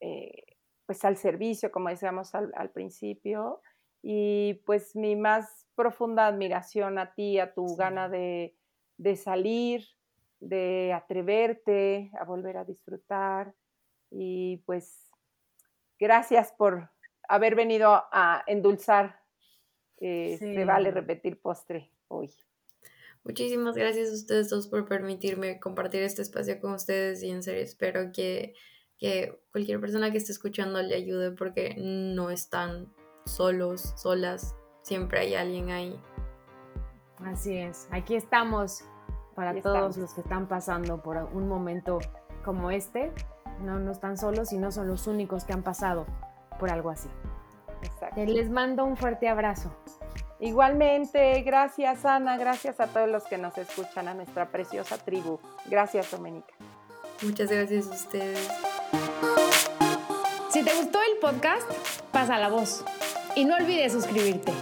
Speaker 2: eh, pues al servicio, como decíamos al, principio. Y pues mi más profunda admiración a ti, a tu gana de, de salir, de atreverte a volver a disfrutar. Y pues gracias por haber venido a endulzar. Eh, Se vale repetir postre hoy.
Speaker 4: Muchísimas gracias a ustedes dos por permitirme compartir este espacio con ustedes y en serio espero que, que cualquier persona que esté escuchando le ayude porque no están solos, solas, siempre hay alguien ahí.
Speaker 3: Así es, aquí estamos para todos los que están pasando por un momento como este. No, no están solos y no son los únicos que han pasado por algo así. Les mando un fuerte abrazo.
Speaker 2: Igualmente, gracias Ana, gracias a todos los que nos escuchan, a nuestra preciosa tribu. Gracias Domenica.
Speaker 4: Muchas gracias a ustedes.
Speaker 1: Si te gustó el podcast, pasa la voz y no olvides suscribirte.